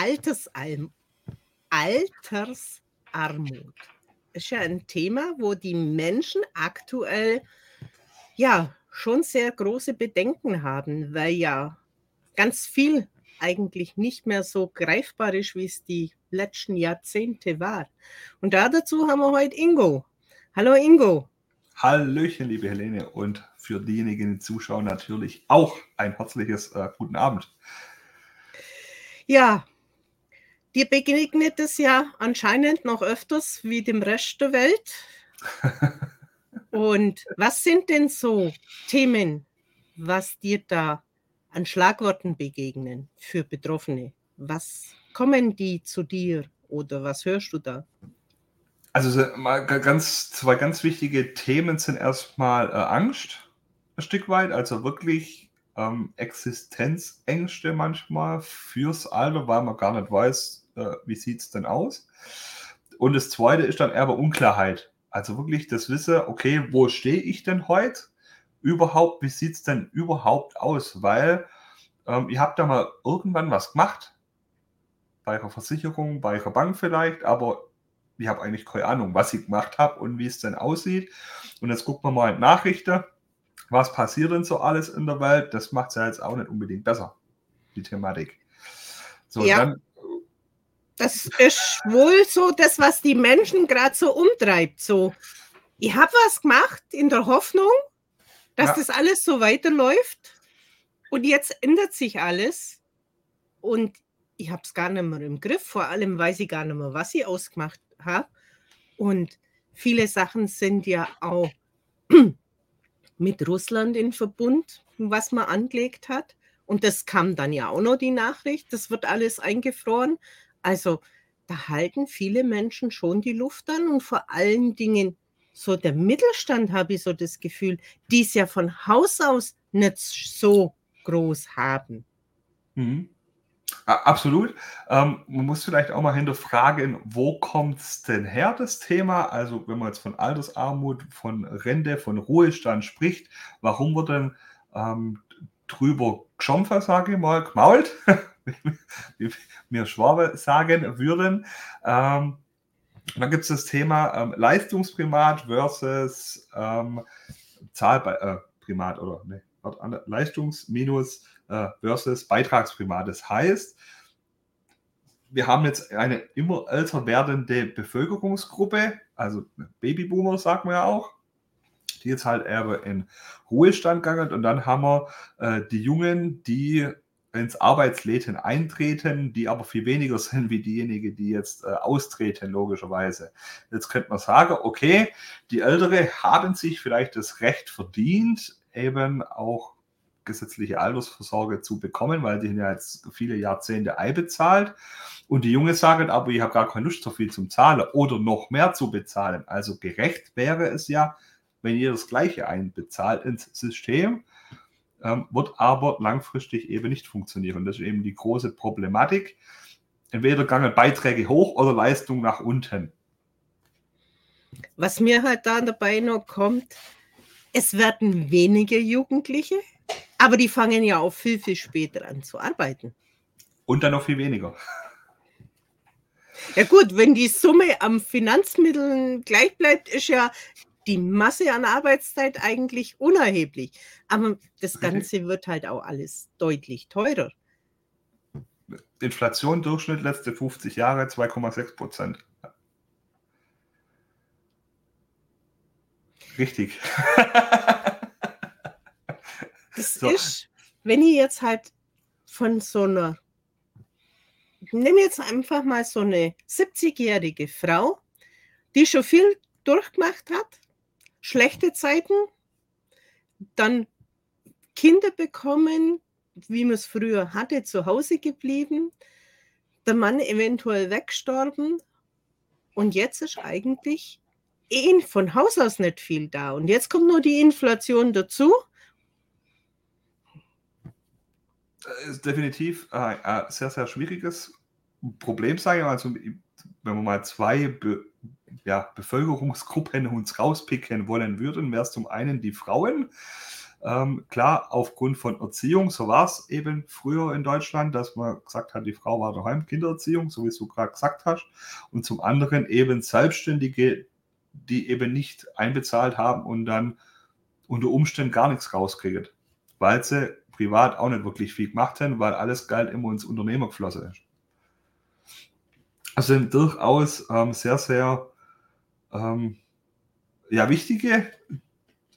Altersalm Altersarmut ist ja ein Thema, wo die Menschen aktuell ja schon sehr große Bedenken haben, weil ja ganz viel eigentlich nicht mehr so greifbar ist, wie es die letzten Jahrzehnte war. Und da dazu haben wir heute Ingo. Hallo Ingo. Hallöchen, liebe Helene, und für diejenigen, die zuschauen, natürlich auch ein herzliches äh, guten Abend. Ja, dir begegnet es ja anscheinend noch öfters wie dem Rest der Welt. und was sind denn so Themen, was dir da an Schlagworten begegnen für Betroffene? Was kommen die zu dir oder was hörst du da? Also mal ganz, zwei ganz wichtige Themen sind erstmal äh, Angst, ein Stück weit, also wirklich ähm, Existenzängste manchmal fürs Alter, weil man gar nicht weiß, äh, wie sieht es denn aus. Und das zweite ist dann eher Unklarheit. Also wirklich das Wissen, okay, wo stehe ich denn heute? Überhaupt, wie sieht es denn überhaupt aus? Weil ähm, ihr habt da mal irgendwann was gemacht, bei ihrer Versicherung, bei ihrer Bank vielleicht, aber ich habe eigentlich keine Ahnung, was ich gemacht habe und wie es denn aussieht. Und jetzt gucken wir mal in Nachrichten, was passiert denn so alles in der Welt. Das macht es ja jetzt auch nicht unbedingt besser, die Thematik. So, ja. dann. Das ist wohl so das, was die Menschen gerade so umtreibt. So, ich habe was gemacht in der Hoffnung, dass ja. das alles so weiterläuft. Und jetzt ändert sich alles. Und ich habe es gar nicht mehr im Griff. Vor allem weiß ich gar nicht mehr, was ich ausgemacht habe. Und viele Sachen sind ja auch mit Russland in Verbund, was man angelegt hat. Und das kam dann ja auch noch die Nachricht, das wird alles eingefroren. Also da halten viele Menschen schon die Luft an und vor allen Dingen so der Mittelstand, habe ich so das Gefühl, die es ja von Haus aus nicht so groß haben. Mhm. Absolut. Ähm, man muss vielleicht auch mal hinterfragen, wo kommt es denn her, das Thema? Also, wenn man jetzt von Altersarmut, von Rente, von Ruhestand spricht, warum wird denn ähm, drüber geschompfen, sage ich mal, gemault, wie wir Schwabe sagen würden? Ähm, dann gibt es das Thema ähm, Leistungsprimat versus ähm, Zahlprimat äh, oder ne, Leistungsminus äh, versus Beitragsprimat. Das heißt, wir haben jetzt eine immer älter werdende Bevölkerungsgruppe, also Babyboomer sagt man ja auch, die jetzt halt eher in Ruhestand gegangen und dann haben wir äh, die Jungen, die ins Arbeitsleben eintreten, die aber viel weniger sind wie diejenigen, die jetzt äh, austreten, logischerweise. Jetzt könnte man sagen, okay, die Ältere haben sich vielleicht das Recht verdient, eben auch gesetzliche Altersvorsorge zu bekommen, weil die sind ja jetzt viele Jahrzehnte einbezahlt. Und die Junge sagen aber, ich habe gar keine Lust so viel zum Zahlen oder noch mehr zu bezahlen. Also gerecht wäre es ja, wenn ihr das Gleiche einbezahlt ins System, ähm, wird aber langfristig eben nicht funktionieren. Das ist eben die große Problematik. Entweder gangen Beiträge hoch oder Leistung nach unten. Was mir halt da dabei noch kommt, es werden weniger Jugendliche, aber die fangen ja auch viel, viel später an zu arbeiten. Und dann noch viel weniger. Ja gut, wenn die Summe am Finanzmitteln gleich bleibt, ist ja die Masse an Arbeitszeit eigentlich unerheblich. Aber das Ganze wird halt auch alles deutlich teurer. Inflation Durchschnitt letzte 50 Jahre 2,6 Prozent. Richtig. Das so. ist, wenn ich jetzt halt von so einer, ich nehme jetzt einfach mal so eine 70-jährige Frau, die schon viel durchgemacht hat, schlechte Zeiten, dann Kinder bekommen, wie man es früher hatte, zu Hause geblieben, der Mann eventuell weggestorben und jetzt ist eigentlich eh von Haus aus nicht viel da. Und jetzt kommt nur die Inflation dazu ist definitiv ein äh, sehr, sehr schwieriges Problem, sage ich mal. Also, wenn wir mal zwei Be ja, Bevölkerungsgruppen uns rauspicken wollen würden, wäre es zum einen die Frauen. Ähm, klar, aufgrund von Erziehung, so war es eben früher in Deutschland, dass man gesagt hat, die Frau war daheim, Kindererziehung, so wie du gerade gesagt hast. Und zum anderen eben Selbstständige, die eben nicht einbezahlt haben und dann unter Umständen gar nichts rauskriegen, weil sie privat auch nicht wirklich viel gemacht haben, weil alles Geld immer ins Unternehmer geflossen ist. Also durchaus ähm, sehr, sehr ähm, ja, wichtige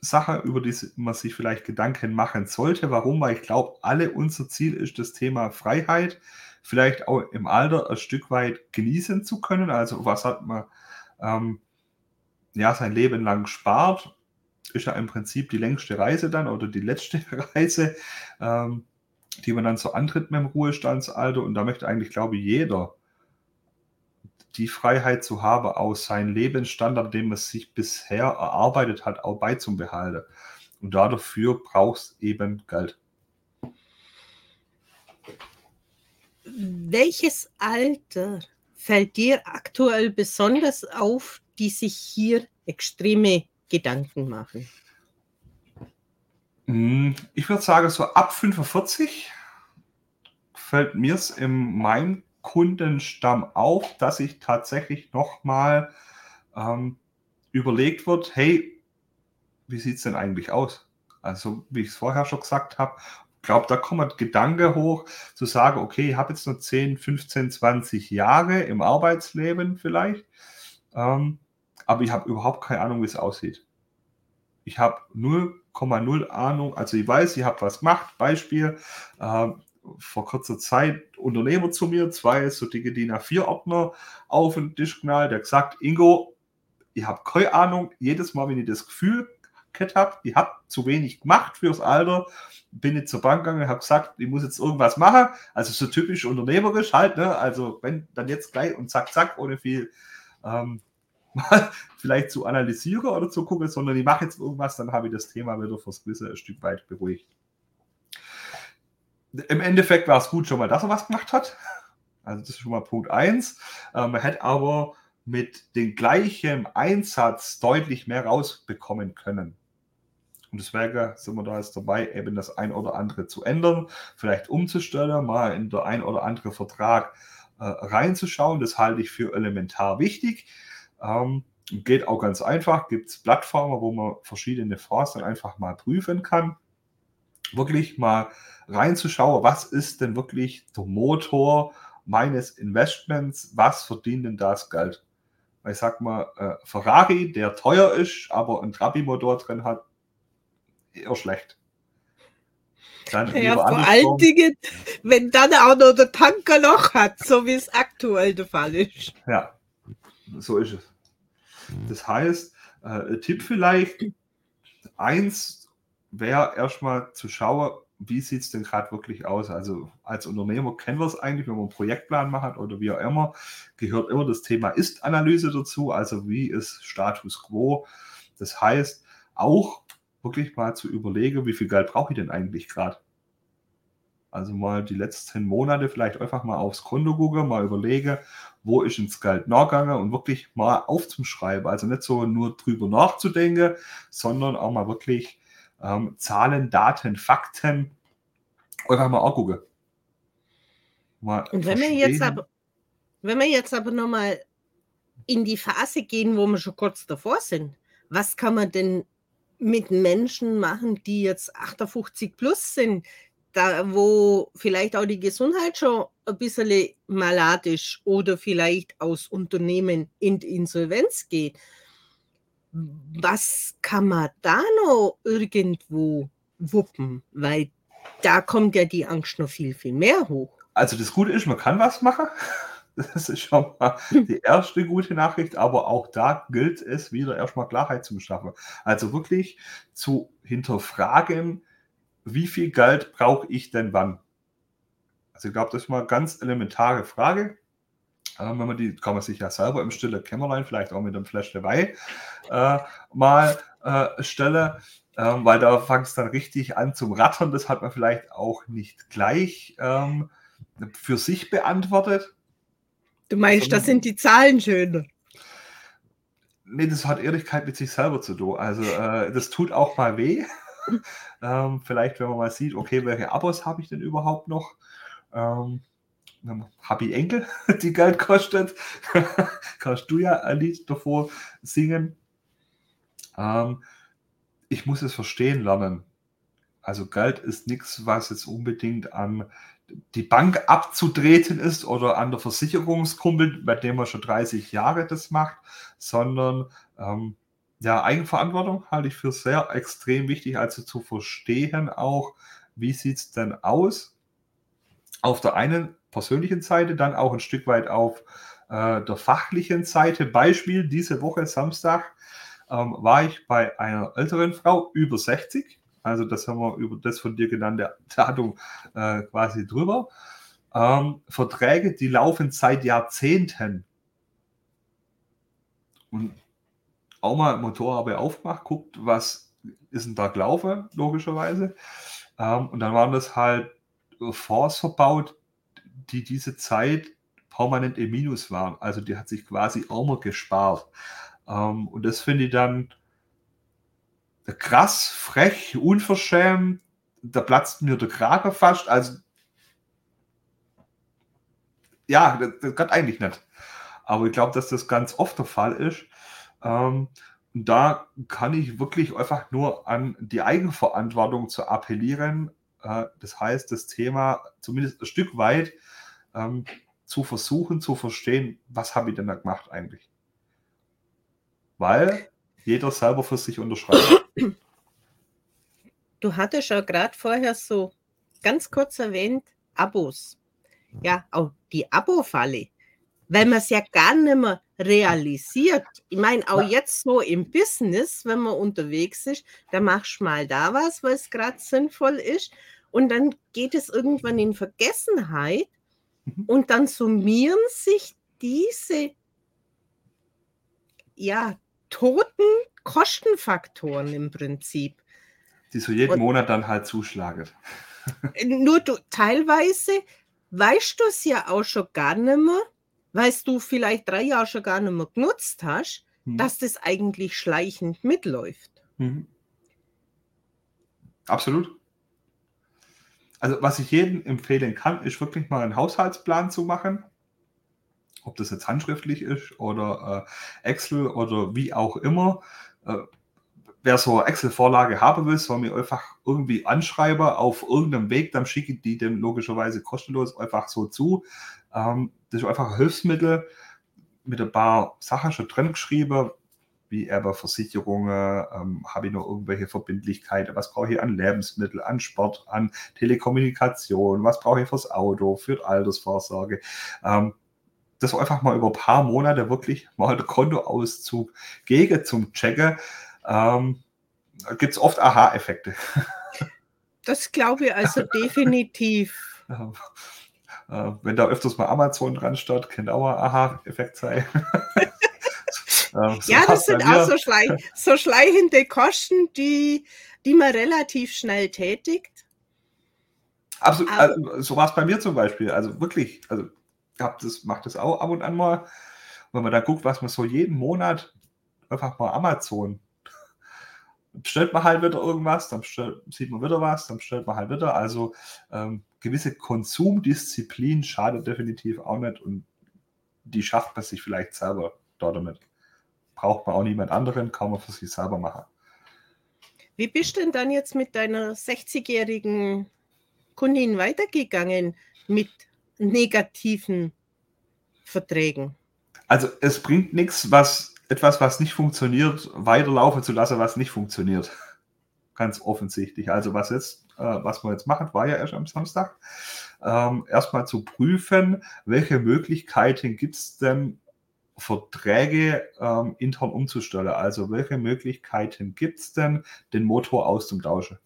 Sache, über die man sich vielleicht Gedanken machen sollte. Warum? Weil ich glaube, alle unser Ziel ist das Thema Freiheit, vielleicht auch im Alter ein Stück weit genießen zu können. Also was hat man ähm, ja sein Leben lang spart, ist ja im Prinzip die längste Reise dann oder die letzte Reise, ähm, die man dann so antritt mit dem Ruhestandsalter. Und da möchte eigentlich, glaube ich, jeder die Freiheit zu haben, aus seinem Lebensstandard, den man sich bisher erarbeitet hat, auch beizubehalten. Und dafür brauchst eben Geld. Welches Alter fällt dir aktuell besonders auf, die sich hier extreme Gedanken machen? Hm, ich würde sagen, so ab 45 fällt mir es in meinem Kundenstamm auf, dass sich tatsächlich nochmal ähm, überlegt wird, hey, wie sieht es denn eigentlich aus? Also, wie ich es vorher schon gesagt habe, ich glaube, da kommt Gedanke hoch, zu sagen, okay, ich habe jetzt nur 10, 15, 20 Jahre im Arbeitsleben vielleicht, ähm, aber ich habe überhaupt keine Ahnung, wie es aussieht. Ich habe 0,0 Ahnung, also ich weiß, ich habe was gemacht, Beispiel, äh, vor kurzer Zeit Unternehmer zu mir, zwei so dicke DIN A4-Ordner auf den Tisch knallt, der gesagt, Ingo, ich habe keine Ahnung, jedes Mal, wenn ich das Gefühl habe, ich habe zu wenig gemacht fürs Alter, bin ich zur Bank gegangen, habe gesagt, ich muss jetzt irgendwas machen, also so typisch unternehmerisch halt, ne? also wenn dann jetzt gleich und zack, zack, ohne viel ähm, mal vielleicht zu analysieren oder zu gucken, sondern ich mache jetzt irgendwas, dann habe ich das Thema wieder fürs Gewissen ein Stück weit beruhigt im Endeffekt war es gut schon mal, dass er was gemacht hat. Also das ist schon mal Punkt 1. Ähm, man hätte aber mit dem gleichen Einsatz deutlich mehr rausbekommen können. Und deswegen sind wir da jetzt dabei, eben das ein oder andere zu ändern, vielleicht umzustellen, mal in der ein oder andere Vertrag äh, reinzuschauen. Das halte ich für elementar wichtig. Ähm, geht auch ganz einfach. Gibt es Plattformen, wo man verschiedene Fonds dann einfach mal prüfen kann wirklich mal reinzuschauen, was ist denn wirklich der Motor meines Investments, was verdient denn das Geld? Ich sag mal, äh, Ferrari, der teuer ist, aber einen Trabi-Motor drin hat, eher schlecht. Dann ja, vor allen Dingen, wenn dann auch noch der Tanker noch hat, so wie es aktuell der Fall ist. Ja, so ist es. Das heißt, äh, Tipp vielleicht, eins wäre erstmal zu schauen, wie sieht es denn gerade wirklich aus? Also als Unternehmer kennen wir es eigentlich, wenn man einen Projektplan macht oder wie auch immer, gehört immer das Thema Ist-Analyse dazu, also wie ist Status quo. Das heißt, auch wirklich mal zu überlegen, wie viel Geld brauche ich denn eigentlich gerade? Also mal die letzten Monate vielleicht einfach mal aufs Konto gucken, mal überlegen, wo ist ins Geld nachgegangen und wirklich mal aufzuschreiben. Also nicht so nur drüber nachzudenken, sondern auch mal wirklich ähm, Zahlen, Daten, Fakten einfach mal angucken. Mal Und wenn wir jetzt aber, wenn wir jetzt aber nochmal in die Phase gehen, wo wir schon kurz davor sind, was kann man denn mit Menschen machen, die jetzt 58 plus sind, da wo vielleicht auch die Gesundheit schon ein bisschen malat ist oder vielleicht aus Unternehmen in die Insolvenz geht was kann man da noch irgendwo wuppen? Weil da kommt ja die Angst noch viel, viel mehr hoch. Also das Gute ist, man kann was machen. Das ist schon mal die erste gute Nachricht, aber auch da gilt es wieder erstmal Klarheit zu schaffen. Also wirklich zu hinterfragen, wie viel Geld brauche ich denn wann? Also ich glaube, das ist mal eine ganz elementare Frage. Ähm, wenn man die, kann man sich ja selber im stillen Kämmerlein, vielleicht auch mit einem Flash dabei, äh, mal äh, stellen, ähm, weil da fängt es dann richtig an zum Rattern. Das hat man vielleicht auch nicht gleich ähm, für sich beantwortet. Du meinst, das sind die Zahlen schöner? Nee, das hat Ehrlichkeit mit sich selber zu tun. Also, äh, das tut auch mal weh. ähm, vielleicht, wenn man mal sieht, okay, welche Abos habe ich denn überhaupt noch? Ähm, ich Enkel, die Geld kostet? Kannst du ja ein Lied davor singen? Ähm, ich muss es verstehen lernen. Also Geld ist nichts, was jetzt unbedingt an die Bank abzutreten ist oder an der Versicherungskumpel, bei dem man schon 30 Jahre das macht, sondern ähm, ja, Eigenverantwortung halte ich für sehr extrem wichtig, also zu verstehen auch, wie sieht es denn aus auf der einen persönlichen Seite, dann auch ein Stück weit auf äh, der fachlichen Seite. Beispiel, diese Woche Samstag ähm, war ich bei einer älteren Frau über 60, also das haben wir über das von dir genannte Datum äh, quasi drüber. Ähm, Verträge, die laufen seit Jahrzehnten. Und auch mal Motorhaube aufgemacht, guckt, was ist denn da gelaufen, logischerweise. Ähm, und dann waren das halt Fonds verbaut, die diese Zeit permanent im Minus waren. Also die hat sich quasi auch mal gespart. Ähm, und das finde ich dann krass, frech, unverschämt. Da platzt mir der Kragen fast. Also, ja, das, das geht eigentlich nicht. Aber ich glaube, dass das ganz oft der Fall ist. Ähm, da kann ich wirklich einfach nur an die Eigenverantwortung zu appellieren. Äh, das heißt, das Thema zumindest ein Stück weit ähm, zu versuchen zu verstehen, was habe ich denn da gemacht eigentlich. Weil jeder selber für sich unterschreibt. Du hattest ja gerade vorher so ganz kurz erwähnt, Abos. Ja, auch die Abo-Falle. Weil man es ja gar nicht mehr realisiert. Ich meine, auch jetzt so im Business, wenn man unterwegs ist, da machst du mal da was, was gerade sinnvoll ist. Und dann geht es irgendwann in Vergessenheit. Mhm. Und dann summieren sich diese ja, toten Kostenfaktoren im Prinzip. Die so jeden Und Monat dann halt zuschlagen. Nur du teilweise weißt du es ja auch schon gar nicht mehr, weil du vielleicht drei Jahre schon gar nicht mehr genutzt hast, hm. dass das eigentlich schleichend mitläuft. Mhm. Absolut. Also was ich jedem empfehlen kann, ist wirklich mal einen Haushaltsplan zu machen ob das jetzt handschriftlich ist oder äh, Excel oder wie auch immer. Äh, wer so eine Excel-Vorlage haben will, soll mir einfach irgendwie anschreiben auf irgendeinem Weg, dann schicke ich die dem logischerweise kostenlos einfach so zu. Ähm, das ist einfach ein Hilfsmittel mit ein paar Sachen schon drin geschrieben, wie aber Versicherungen, ähm, habe ich noch irgendwelche Verbindlichkeiten, was brauche ich an Lebensmittel, an Sport, an Telekommunikation, was brauche ich fürs Auto, für Altersvorsorge. Ähm, das einfach mal über ein paar Monate wirklich mal der Kontoauszug gegen zum Checken, ähm, gibt es oft Aha-Effekte. Das glaube ich also definitiv. Äh, wenn da öfters mal Amazon dran auch ein Aha-Effekt sein. ähm, so ja, das sind auch so, schleich so, schleichende Kosten, die, die man relativ schnell tätigt. Absolut, also, so war es bei mir zum Beispiel. Also wirklich, also hab das, mache das auch ab und an mal. Wenn man da guckt, was man so jeden Monat einfach mal Amazon bestellt man halt wieder irgendwas, dann bestellt, sieht man wieder was, dann bestellt man halt wieder. Also ähm, gewisse Konsumdisziplin schadet definitiv auch nicht und die schafft man sich vielleicht selber dort damit. Braucht man auch niemand anderen, kann man für sich selber machen. Wie bist du denn dann jetzt mit deiner 60-jährigen Kundin weitergegangen mit negativen Verträgen. Also es bringt nichts, was etwas, was nicht funktioniert, weiterlaufen zu lassen, was nicht funktioniert. Ganz offensichtlich. Also was jetzt, was wir jetzt machen, war ja erst am Samstag, ähm, erstmal zu prüfen, welche Möglichkeiten gibt es denn, Verträge ähm, intern umzustellen. Also welche Möglichkeiten gibt es denn, den Motor auszutauschen?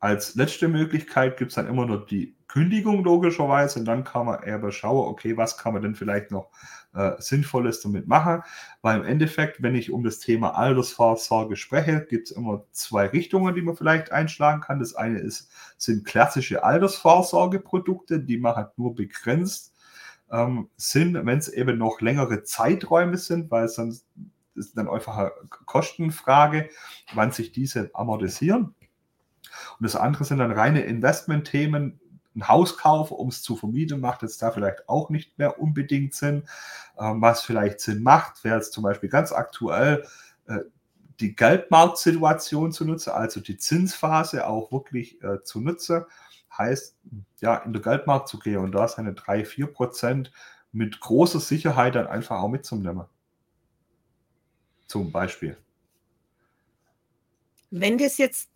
Als letzte Möglichkeit gibt es dann immer noch die Kündigung logischerweise und dann kann man eher schauen, okay, was kann man denn vielleicht noch äh, Sinnvolles damit machen, weil im Endeffekt, wenn ich um das Thema Altersvorsorge spreche, gibt es immer zwei Richtungen, die man vielleicht einschlagen kann. Das eine ist, sind klassische Altersvorsorgeprodukte, die man halt nur begrenzt ähm, Sinn, wenn es eben noch längere Zeiträume sind, weil sonst ist dann einfach eine Kostenfrage, wann sich diese amortisieren. Und das andere sind dann reine Investmentthemen. Ein Hauskauf, um es zu vermieten, macht jetzt da vielleicht auch nicht mehr unbedingt Sinn. Ähm, was vielleicht Sinn macht, wäre jetzt zum Beispiel ganz aktuell äh, die Geldmarktsituation zu nutzen, also die Zinsphase auch wirklich äh, zu nutzen. Heißt, ja, in den Geldmarkt zu gehen und da seine 3, 4 Prozent mit großer Sicherheit dann einfach auch mitzunehmen. Zum Beispiel. Wenn das jetzt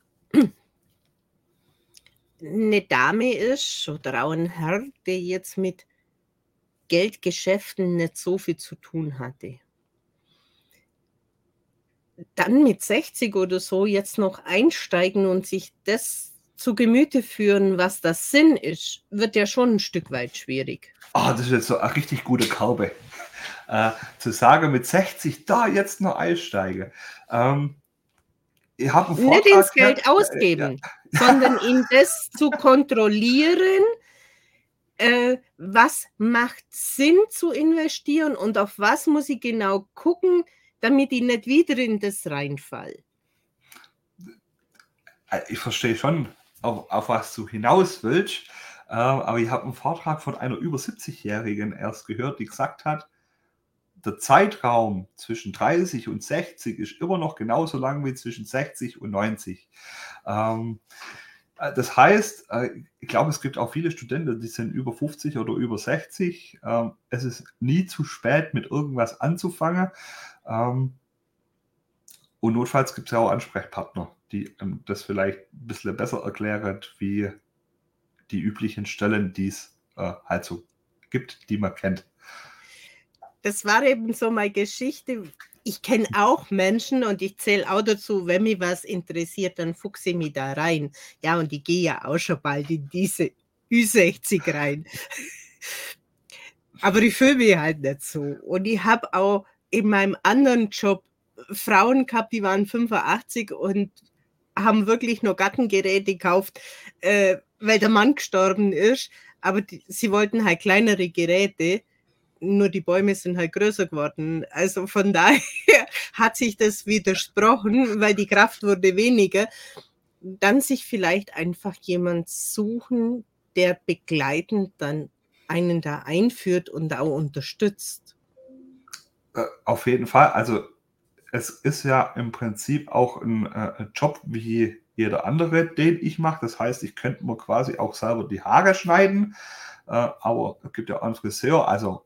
eine Dame ist oder auch ein Herr, der jetzt mit Geldgeschäften nicht so viel zu tun hatte, dann mit 60 oder so jetzt noch einsteigen und sich das zu Gemüte führen, was das Sinn ist, wird ja schon ein Stück weit schwierig. Ah, oh, das ist jetzt so eine richtig gute Karbe. Äh, zu sagen, mit 60 da jetzt noch einsteige. Ähm, ich habe Nicht ins Geld ja, ausgeben, ja. Sondern in das zu kontrollieren, äh, was macht Sinn zu investieren und auf was muss ich genau gucken, damit ich nicht wieder in das reinfall. Äh, ich verstehe schon, auf, auf was du hinaus willst, äh, aber ich habe einen Vortrag von einer über 70-Jährigen erst gehört, die gesagt hat, der Zeitraum zwischen 30 und 60 ist immer noch genauso lang wie zwischen 60 und 90. Ähm, äh, das heißt, äh, ich glaube, es gibt auch viele Studenten, die sind über 50 oder über 60. Ähm, es ist nie zu spät, mit irgendwas anzufangen. Ähm, und notfalls gibt es ja auch Ansprechpartner, die ähm, das vielleicht ein bisschen besser erklären, wie die üblichen Stellen, die es äh, halt so gibt, die man kennt das war eben so meine Geschichte. Ich kenne auch Menschen und ich zähle auch dazu, wenn mich was interessiert, dann fuchse ich mich da rein. Ja, und ich gehe ja auch schon bald in diese Ü60 rein. Aber ich fühle mich halt nicht so. Und ich habe auch in meinem anderen Job Frauen gehabt, die waren 85 und haben wirklich nur Gartengeräte gekauft, äh, weil der Mann gestorben ist. Aber die, sie wollten halt kleinere Geräte nur die Bäume sind halt größer geworden. Also von daher hat sich das widersprochen, weil die Kraft wurde weniger. Dann sich vielleicht einfach jemand suchen, der begleitend dann einen da einführt und auch unterstützt. Äh, auf jeden Fall. Also es ist ja im Prinzip auch ein äh, Job wie jeder andere, den ich mache. Das heißt, ich könnte mir quasi auch selber die Haare schneiden. Äh, aber es gibt ja auch einen Friseur. Also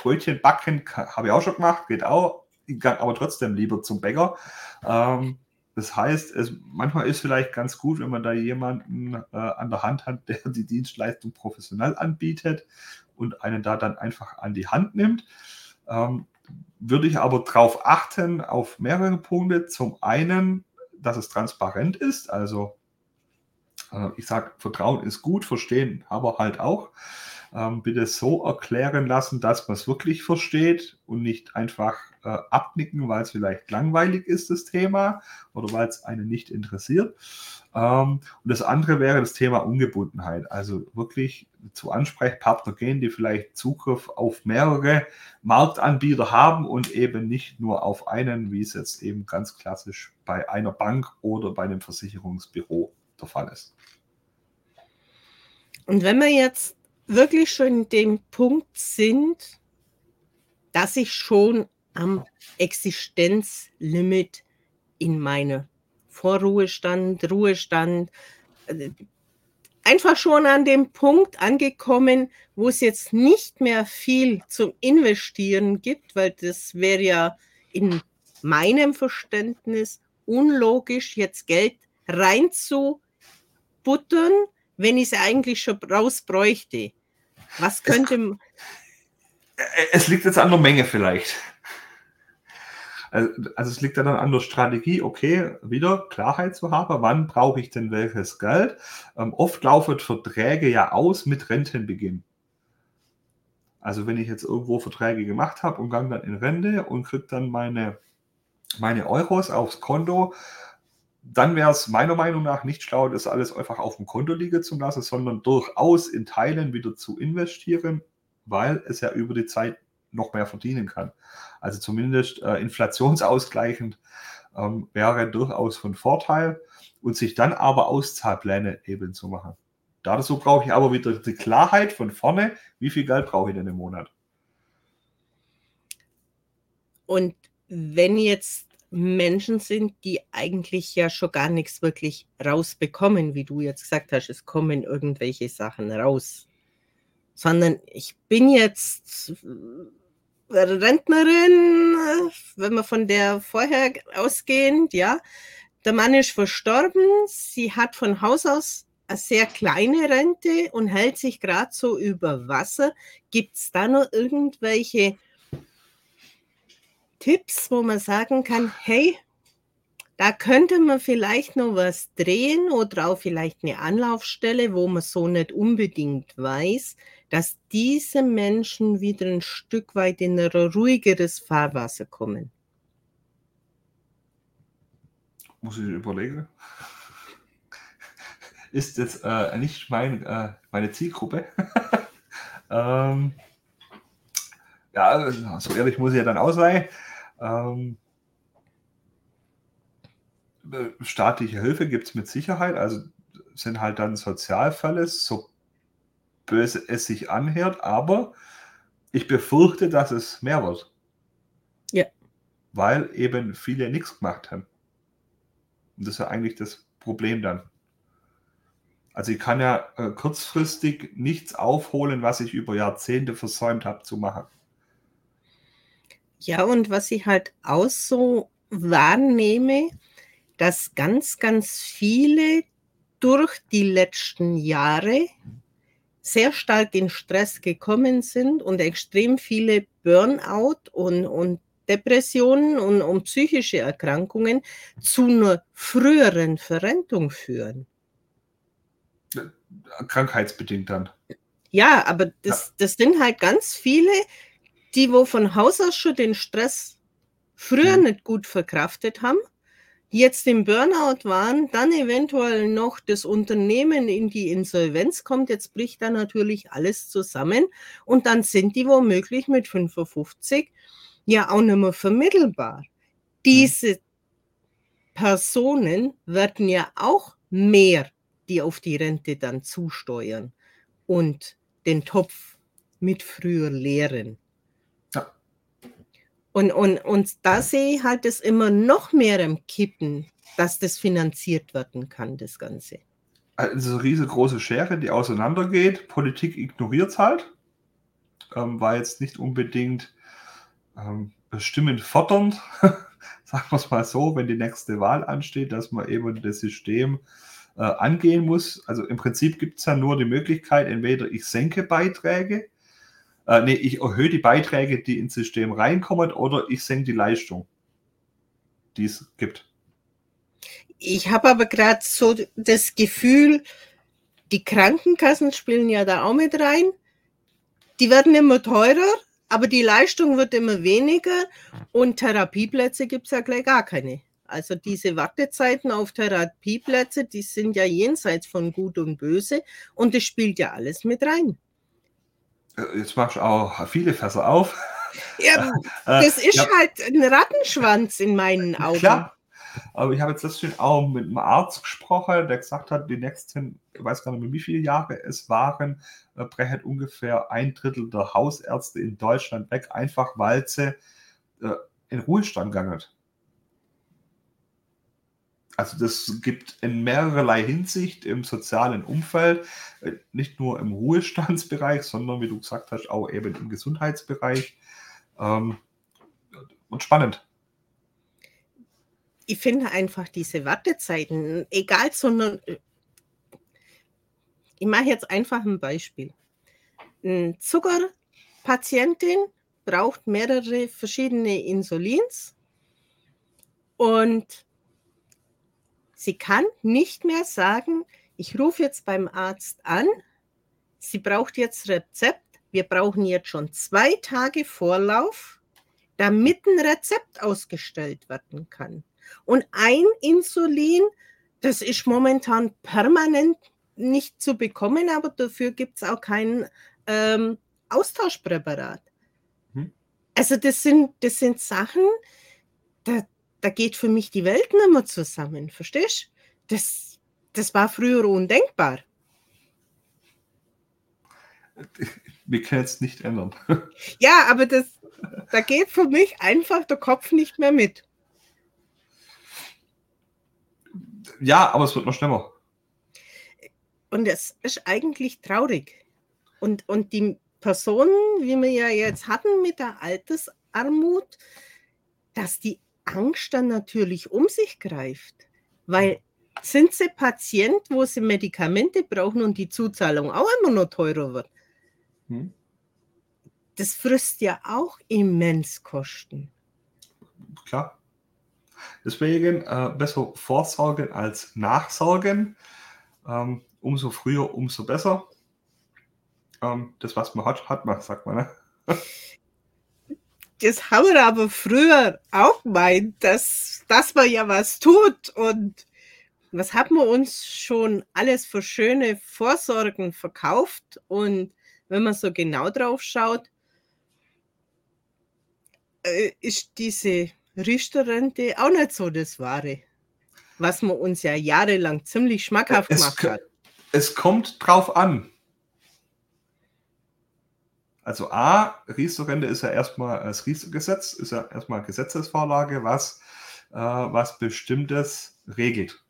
Brötchen backen habe ich auch schon gemacht, geht auch. Ich gehe aber trotzdem lieber zum Bäcker. Ähm, das heißt, es, manchmal ist vielleicht ganz gut, wenn man da jemanden äh, an der Hand hat, der die Dienstleistung professionell anbietet und einen da dann einfach an die Hand nimmt. Ähm, würde ich aber darauf achten, auf mehrere Punkte. Zum einen, dass es transparent ist. Also äh, ich sage, Vertrauen ist gut, verstehen aber halt auch ähm, bitte so erklären lassen, dass man es wirklich versteht und nicht einfach äh, abnicken, weil es vielleicht langweilig ist, das Thema, oder weil es einen nicht interessiert. Ähm, und das andere wäre das Thema Ungebundenheit. Also wirklich zu Ansprechpartner gehen, die vielleicht Zugriff auf mehrere Marktanbieter haben und eben nicht nur auf einen, wie es jetzt eben ganz klassisch bei einer Bank oder bei einem Versicherungsbüro der Fall ist. Und wenn wir jetzt wirklich schon dem Punkt sind, dass ich schon am Existenzlimit in meine Vorruhestand, Ruhestand, äh, einfach schon an dem Punkt angekommen, wo es jetzt nicht mehr viel zum Investieren gibt, weil das wäre ja in meinem Verständnis unlogisch, jetzt Geld reinzubuttern, wenn ich es eigentlich schon raus bräuchte. Was könnte. Es, es liegt jetzt an der Menge vielleicht. Also, also es liegt ja dann an der Strategie, okay, wieder Klarheit zu haben, wann brauche ich denn welches Geld. Ähm, oft laufen Verträge ja aus mit Rentenbeginn. Also wenn ich jetzt irgendwo Verträge gemacht habe und gehe dann in Rente und kriege dann meine, meine Euros aufs Konto, dann wäre es meiner Meinung nach nicht schlau, das alles einfach auf dem Konto liegen zu lassen, sondern durchaus in Teilen wieder zu investieren, weil es ja über die Zeit noch mehr verdienen kann. Also zumindest äh, inflationsausgleichend ähm, wäre durchaus von Vorteil und sich dann aber Auszahlpläne eben zu machen. Dazu brauche ich aber wieder die Klarheit von vorne, wie viel Geld brauche ich denn im Monat. Und wenn jetzt Menschen sind, die eigentlich ja schon gar nichts wirklich rausbekommen, wie du jetzt gesagt hast, es kommen irgendwelche Sachen raus, sondern ich bin jetzt Rentnerin, wenn wir von der vorher ausgehend, ja, der Mann ist verstorben, sie hat von Haus aus eine sehr kleine Rente und hält sich gerade so über Wasser. Gibt es da noch irgendwelche Tipps, wo man sagen kann, hey, da könnte man vielleicht noch was drehen oder auch vielleicht eine Anlaufstelle, wo man so nicht unbedingt weiß, dass diese Menschen wieder ein Stück weit in ein ruhigeres Fahrwasser kommen. Muss ich überlegen ist jetzt äh, nicht mein, äh, meine Zielgruppe. ähm, ja, so ehrlich muss ich ja dann auch sein. Ähm, äh, staatliche Hilfe gibt es mit Sicherheit, also sind halt dann Sozialfälle, so böse es sich anhört, aber ich befürchte, dass es mehr wird. Ja. Weil eben viele nichts gemacht haben. Und das ist ja eigentlich das Problem dann. Also ich kann ja äh, kurzfristig nichts aufholen, was ich über Jahrzehnte versäumt habe zu machen. Ja, und was ich halt auch so wahrnehme, dass ganz, ganz viele durch die letzten Jahre sehr stark in Stress gekommen sind und extrem viele Burnout und, und Depressionen und, und psychische Erkrankungen zu einer früheren Verrentung führen krankheitsbedingt dann. Ja, aber das, ja. das sind halt ganz viele, die wo von Haus aus schon den Stress früher mhm. nicht gut verkraftet haben, jetzt im Burnout waren, dann eventuell noch das Unternehmen in die Insolvenz kommt, jetzt bricht da natürlich alles zusammen und dann sind die womöglich mit 55 ja auch nicht mehr vermittelbar. Mhm. Diese Personen werden ja auch mehr die auf die Rente dann zusteuern und den Topf mit früher leeren. Und, und, und da sehe ich halt es immer noch mehr im Kippen, dass das finanziert werden kann, das Ganze. Also eine riesengroße Schere, die auseinandergeht. Politik ignoriert es halt, ähm, war jetzt nicht unbedingt ähm, bestimmend fordernd, sagen wir es mal so, wenn die nächste Wahl ansteht, dass man eben das System äh, angehen muss. Also im Prinzip gibt es ja nur die Möglichkeit, entweder ich senke Beiträge, äh, nee, ich erhöhe die Beiträge, die ins System reinkommen, oder ich senke die Leistung, die es gibt. Ich habe aber gerade so das Gefühl, die Krankenkassen spielen ja da auch mit rein. Die werden immer teurer, aber die Leistung wird immer weniger und Therapieplätze gibt es ja gleich gar keine. Also diese Wartezeiten auf Therapieplätze, die sind ja jenseits von Gut und Böse und das spielt ja alles mit rein. Äh, jetzt machst du auch viele Fässer auf. Ja, äh, das ist ja. halt ein Rattenschwanz in meinen Augen. Klar, aber ich habe jetzt letztens auch mit einem Arzt gesprochen, der gesagt hat, die nächsten, ich weiß gar nicht mehr, wie viele Jahre es waren, äh, brechen ungefähr ein Drittel der Hausärzte in Deutschland weg, einfach weil sie äh, in Ruhestand gegangen also das gibt in mehrerlei Hinsicht im sozialen Umfeld, äh, nicht nur im Ruhestandsbereich, sondern wie du gesagt hast, auch eben im Gesundheitsbereich. Ähm, und spannend. Ich finde einfach diese Wartezeiten, egal, sondern ich mache jetzt einfach ein Beispiel. Eine Zuckerpatientin braucht mehrere verschiedene Insulins und Sie kann nicht mehr sagen, ich rufe jetzt beim Arzt an, sie braucht jetzt Rezept, wir brauchen jetzt schon zwei Tage Vorlauf, damit ein Rezept ausgestellt werden kann. Und ein Insulin, das ist momentan permanent nicht zu bekommen, aber dafür gibt es auch kein ähm, Austauschpräparat. Hm. Also das sind, das sind Sachen, da, da geht für mich die Welt nicht mehr zusammen, verstehst du? Das, das war früher undenkbar. Wir können es nicht ändern. Ja, aber das, da geht für mich einfach der Kopf nicht mehr mit. Ja, aber es wird noch schlimmer. Und es ist eigentlich traurig. Und, und die Personen, wie wir ja jetzt hatten mit der Altersarmut, dass die Angst dann natürlich um sich greift. Weil sind sie Patient, wo sie Medikamente brauchen und die Zuzahlung auch immer noch teurer wird? Hm. Das frisst ja auch immens Kosten. Klar. Deswegen äh, besser vorsorgen als nachsorgen. Ähm, umso früher, umso besser. Ähm, das, was man hat, hat man, sagt man. Ne? Das haben wir aber früher auch gemeint, dass, dass man ja was tut. Und was haben wir uns schon alles für schöne Vorsorgen verkauft? Und wenn man so genau drauf schaut, äh, ist diese Richterrente auch nicht so das Wahre, was man uns ja jahrelang ziemlich schmackhaft es, gemacht hat. Es kommt drauf an. Also A, Riester-Rente ist ja erstmal das Riester-Gesetz, ist ja erstmal Gesetzesvorlage, was, äh, was Bestimmtes regelt.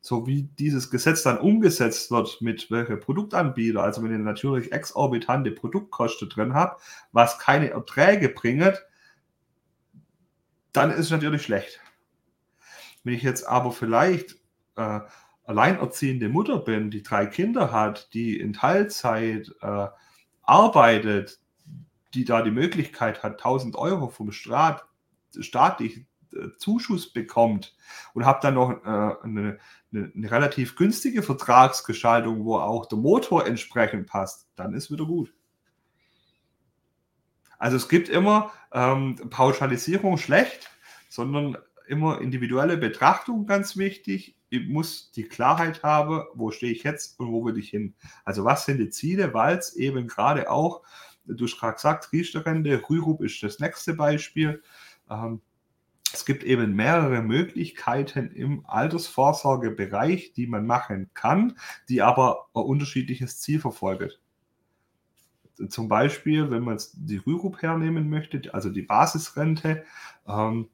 So wie dieses Gesetz dann umgesetzt wird, mit welcher Produktanbieter, also wenn ihr natürlich exorbitante Produktkosten drin habt, was keine Erträge bringt, dann ist es natürlich schlecht. Wenn ich jetzt aber vielleicht äh, alleinerziehende Mutter bin, die drei Kinder hat, die in Teilzeit äh, arbeitet, die da die Möglichkeit hat, 1000 Euro vom Staat, staatlich äh, Zuschuss bekommt und habe dann noch äh, eine, eine, eine, relativ günstige Vertragsgestaltung, wo auch der Motor entsprechend passt, dann ist wieder gut. Also es gibt immer ähm, Pauschalisierung schlecht, sondern immer individuelle Betrachtung ganz wichtig. Ich muss die Klarheit haben, wo stehe ich jetzt und wo will ich hin. Also was sind die Ziele, weil es eben gerade auch, du hast gerade gesagt, Riesterrente, Rürup ist das nächste Beispiel. Ähm, es gibt eben mehrere Möglichkeiten im Altersvorsorgebereich, die man machen kann, die aber ein unterschiedliches Ziel verfolgen. Zum Beispiel, wenn man die Rürup hernehmen möchte, also die Basisrente, ähm,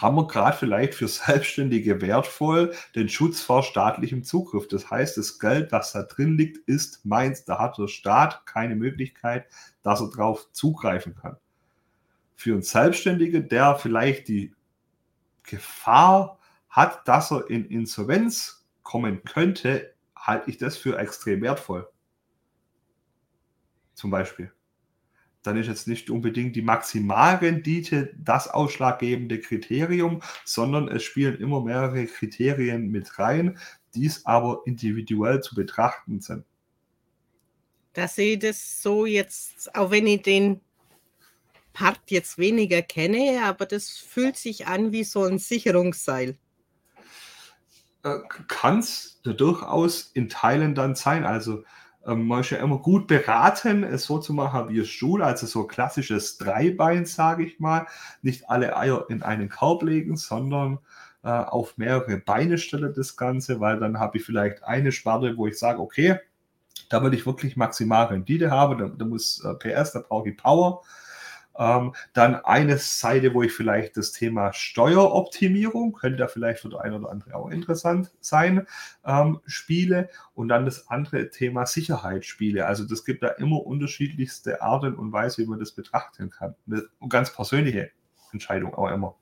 haben wir gerade vielleicht für Selbstständige wertvoll den Schutz vor staatlichem Zugriff. Das heißt, das Geld, das da drin liegt, ist meins. Da hat der Staat keine Möglichkeit, dass er darauf zugreifen kann. Für einen Selbstständigen, der vielleicht die Gefahr hat, dass er in Insolvenz kommen könnte, halte ich das für extrem wertvoll. Zum Beispiel dann ist jetzt nicht unbedingt die Maximalrendite das ausschlaggebende Kriterium, sondern es spielen immer mehrere Kriterien mit rein, die es aber individuell zu betrachten sind. Da sehe ich das so jetzt, auch wenn ich den Part jetzt weniger kenne, aber das fühlt sich an wie so ein Sicherungsseil. Äh, Kann es durchaus in Teilen dann sein. Also ähm, man ist ja immer gut beraten, es so zu machen wie Stuhl, also so klassisches Dreibein, sage ich mal. Nicht alle Eier in einen Korb legen, sondern äh, auf mehrere Beine stelle das Ganze, weil dann habe ich vielleicht eine Sparte, wo ich sage, okay, da will ich wirklich maximal Rendite haben, da, da muss äh, PS, da brauche ich Power. Ähm, dann eine Seite, wo ich vielleicht das Thema Steueroptimierung, könnte da vielleicht für der eine oder andere auch interessant sein, ähm, spiele. Und dann das andere Thema Sicherheitsspiele. Also das gibt da immer unterschiedlichste Arten und Weise, wie man das betrachten kann. Eine ganz persönliche Entscheidung auch immer.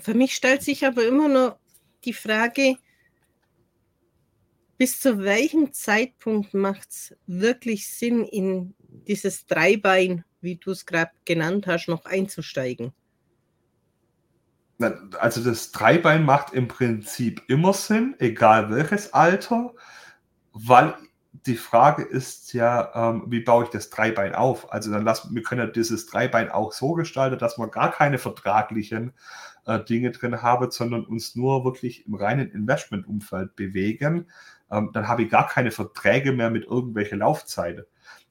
Für mich stellt sich aber immer noch die Frage, bis zu welchem Zeitpunkt macht es wirklich Sinn, in dieses Dreibein, wie du es gerade genannt hast, noch einzusteigen? Also das Dreibein macht im Prinzip immer Sinn, egal welches Alter, weil die Frage ist ja, ähm, wie baue ich das Dreibein auf? Also dann lassen wir können ja dieses Dreibein auch so gestalten, dass wir gar keine vertraglichen äh, Dinge drin haben, sondern uns nur wirklich im reinen Investmentumfeld bewegen ähm, dann habe ich gar keine Verträge mehr mit irgendwelchen Laufzeiten.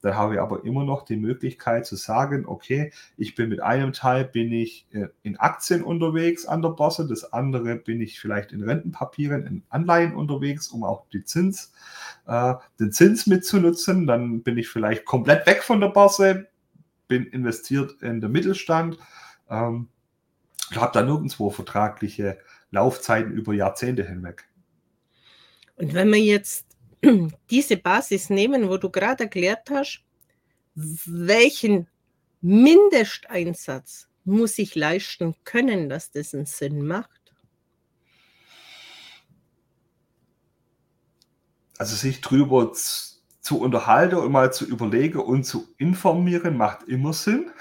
Dann habe ich aber immer noch die Möglichkeit zu sagen, okay, ich bin mit einem Teil bin ich äh, in Aktien unterwegs an der Börse, das andere bin ich vielleicht in Rentenpapieren, in Anleihen unterwegs, um auch die Zins, äh, den Zins mitzunutzen. Dann bin ich vielleicht komplett weg von der Börse, bin investiert in den Mittelstand. Ähm, ich habe da nirgendwo vertragliche Laufzeiten über Jahrzehnte hinweg. Und wenn wir jetzt diese Basis nehmen, wo du gerade erklärt hast, welchen Mindesteinsatz muss ich leisten können, dass das einen Sinn macht? Also sich drüber zu unterhalten und mal zu überlegen und zu informieren, macht immer Sinn.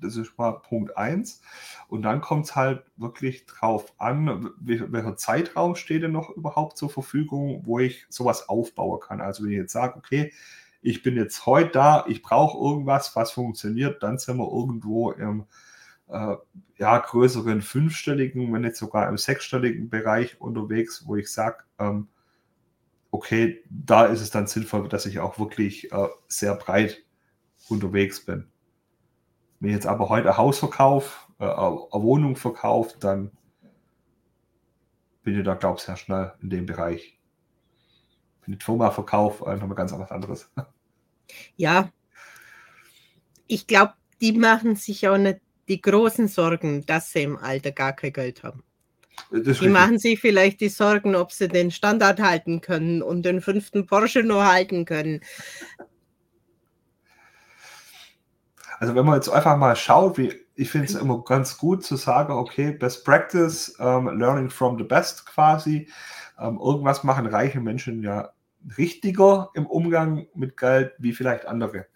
Das ist mal Punkt 1. Und dann kommt es halt wirklich drauf an, welcher Zeitraum steht denn noch überhaupt zur Verfügung, wo ich sowas aufbauen kann. Also wenn ich jetzt sage, okay, ich bin jetzt heute da, ich brauche irgendwas, was funktioniert, dann sind wir irgendwo im äh, ja, größeren fünfstelligen, wenn nicht sogar im sechsstelligen Bereich unterwegs, wo ich sage, ähm, okay, da ist es dann sinnvoll, dass ich auch wirklich äh, sehr breit unterwegs bin. Wenn ich jetzt aber heute ein Haus verkaufe, äh, eine Wohnung verkauft, dann bin ich da, glaube ich, sehr schnell in dem Bereich. Wenn ich die Firma verkaufe, einfach mal ganz was anderes. Ja, ich glaube, die machen sich auch nicht die großen Sorgen, dass sie im Alter gar kein Geld haben. Die richtig. machen sich vielleicht die Sorgen, ob sie den Standard halten können und den fünften Porsche nur halten können. Also wenn man jetzt einfach mal schaut, wie ich finde es immer ganz gut zu sagen, okay, Best Practice, ähm, Learning from the Best quasi. Ähm, irgendwas machen reiche Menschen ja richtiger im Umgang mit Geld wie vielleicht andere.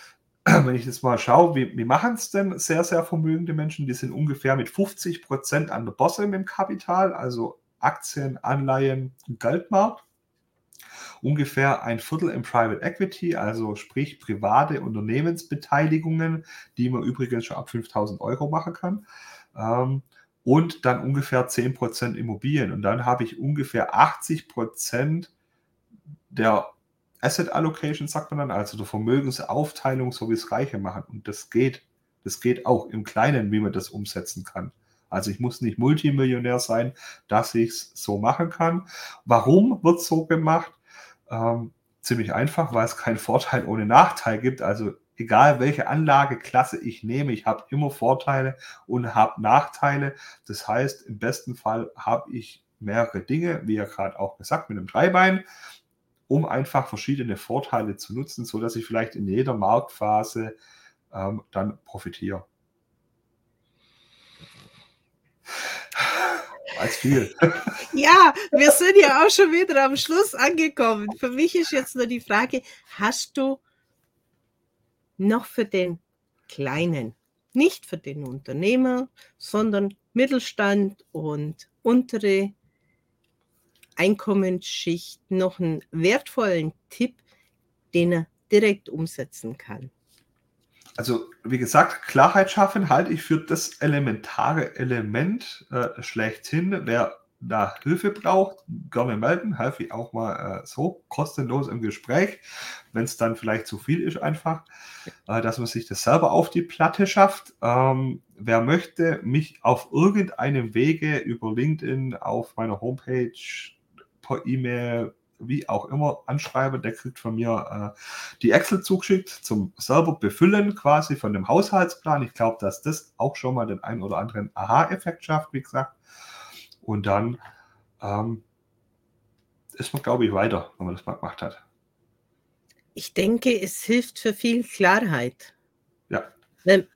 Wenn ich jetzt mal schaue, wie, wie machen es denn sehr, sehr vermögende Menschen? Die sind ungefähr mit 50 Prozent an der Bosse im Kapital, also Aktien, Anleihen, Geldmarkt ungefähr ein Viertel im Private Equity, also sprich private Unternehmensbeteiligungen, die man übrigens schon ab 5000 Euro machen kann. Ähm, und dann ungefähr 10% Immobilien. Und dann habe ich ungefähr 80% der Asset Allocation, sagt man dann, also der Vermögensaufteilung, so wie es Reiche machen. Und das geht. Das geht auch im Kleinen, wie man das umsetzen kann. Also ich muss nicht Multimillionär sein, dass ich es so machen kann. Warum wird es so gemacht? Ähm, ziemlich einfach, weil es keinen Vorteil ohne Nachteil gibt. Also egal welche Anlageklasse ich nehme, ich habe immer Vorteile und habe Nachteile. Das heißt, im besten Fall habe ich mehrere Dinge, wie ja gerade auch gesagt, mit einem Dreibein, um einfach verschiedene Vorteile zu nutzen, sodass ich vielleicht in jeder Marktphase ähm, dann profitiere. Als viel. Ja, wir sind ja auch schon wieder am Schluss angekommen. Für mich ist jetzt nur die Frage, hast du noch für den Kleinen, nicht für den Unternehmer, sondern Mittelstand und untere Einkommensschicht noch einen wertvollen Tipp, den er direkt umsetzen kann? Also wie gesagt, Klarheit schaffen halte ich für das elementare Element äh, schlechthin. Wer da Hilfe braucht, gerne melden, helfe ich auch mal äh, so kostenlos im Gespräch, wenn es dann vielleicht zu viel ist einfach, äh, dass man sich das selber auf die Platte schafft. Ähm, wer möchte, mich auf irgendeinem Wege über LinkedIn, auf meiner Homepage, per E-Mail, wie auch immer anschreibe, der kriegt von mir äh, die Excel zugeschickt zum selber befüllen quasi von dem Haushaltsplan. Ich glaube, dass das auch schon mal den einen oder anderen Aha-Effekt schafft, wie gesagt. Und dann ähm, ist man, glaube ich, weiter, wenn man das mal gemacht hat. Ich denke, es hilft für viel Klarheit. Ja. Weil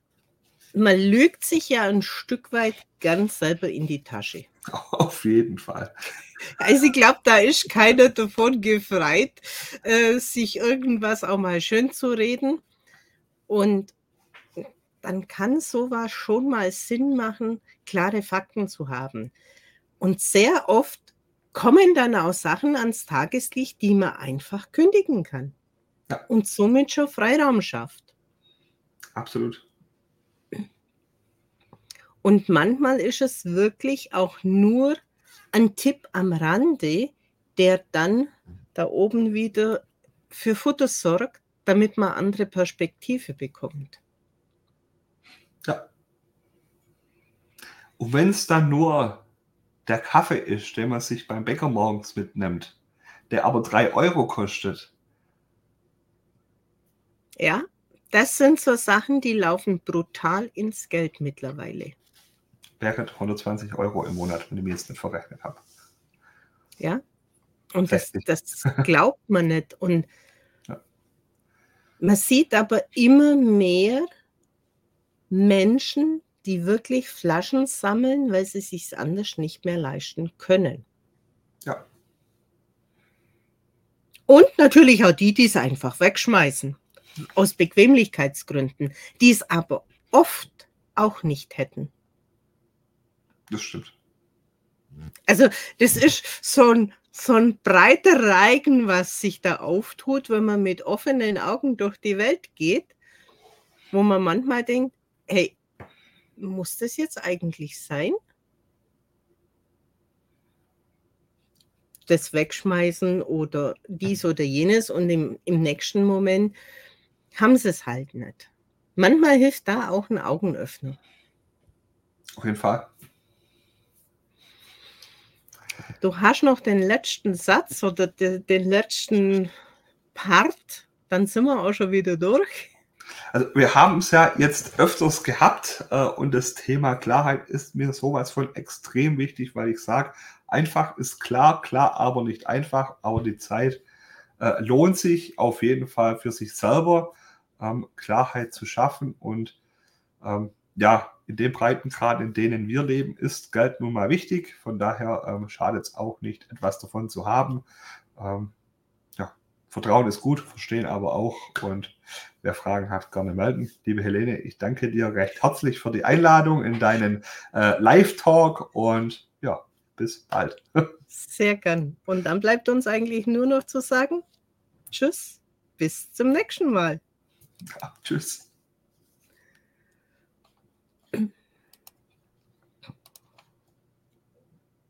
man lügt sich ja ein Stück weit ganz selber in die Tasche. Auf jeden Fall. Also ich glaube, da ist keiner davon gefreit, äh, sich irgendwas auch mal schön zu reden. Und dann kann sowas schon mal Sinn machen, klare Fakten zu haben. Und sehr oft kommen dann auch Sachen ans Tageslicht, die man einfach kündigen kann. Ja. Und somit schon Freiraum schafft. Absolut. Und manchmal ist es wirklich auch nur ein Tipp am Rande, der dann da oben wieder für Futter sorgt, damit man andere Perspektive bekommt. Ja. Und wenn es dann nur der Kaffee ist, den man sich beim Bäcker morgens mitnimmt, der aber drei Euro kostet. Ja, das sind so Sachen, die laufen brutal ins Geld mittlerweile. Wäre 120 Euro im Monat, wenn ich mir jetzt nicht verrechnet habe. Ja, und das, das glaubt man nicht. Und ja. man sieht aber immer mehr Menschen, die wirklich Flaschen sammeln, weil sie sich anders nicht mehr leisten können. Ja. Und natürlich auch die, die es einfach wegschmeißen. Aus Bequemlichkeitsgründen, die es aber oft auch nicht hätten. Das stimmt. Also, das ist so ein, so ein breiter Reigen, was sich da auftut, wenn man mit offenen Augen durch die Welt geht, wo man manchmal denkt, hey, muss das jetzt eigentlich sein? Das Wegschmeißen oder dies oder jenes und im, im nächsten Moment haben sie es halt nicht. Manchmal hilft da auch ein Augenöffner. Auf jeden Fall. Du hast noch den letzten Satz oder de, den letzten Part, dann sind wir auch schon wieder durch. Also wir haben es ja jetzt öfters gehabt äh, und das Thema Klarheit ist mir sowas von extrem wichtig, weil ich sage, einfach ist klar, klar, aber nicht einfach, aber die Zeit äh, lohnt sich auf jeden Fall für sich selber, ähm, Klarheit zu schaffen und ähm, ja, in den Breitengrad, in denen wir leben, ist Geld nun mal wichtig. Von daher ähm, schadet es auch nicht, etwas davon zu haben. Ähm, ja, Vertrauen ist gut, verstehen aber auch. Und wer Fragen hat, gerne melden. Liebe Helene, ich danke dir recht herzlich für die Einladung in deinen äh, Live-Talk und ja, bis bald. Sehr gern. Und dann bleibt uns eigentlich nur noch zu sagen, tschüss, bis zum nächsten Mal. Ja, tschüss.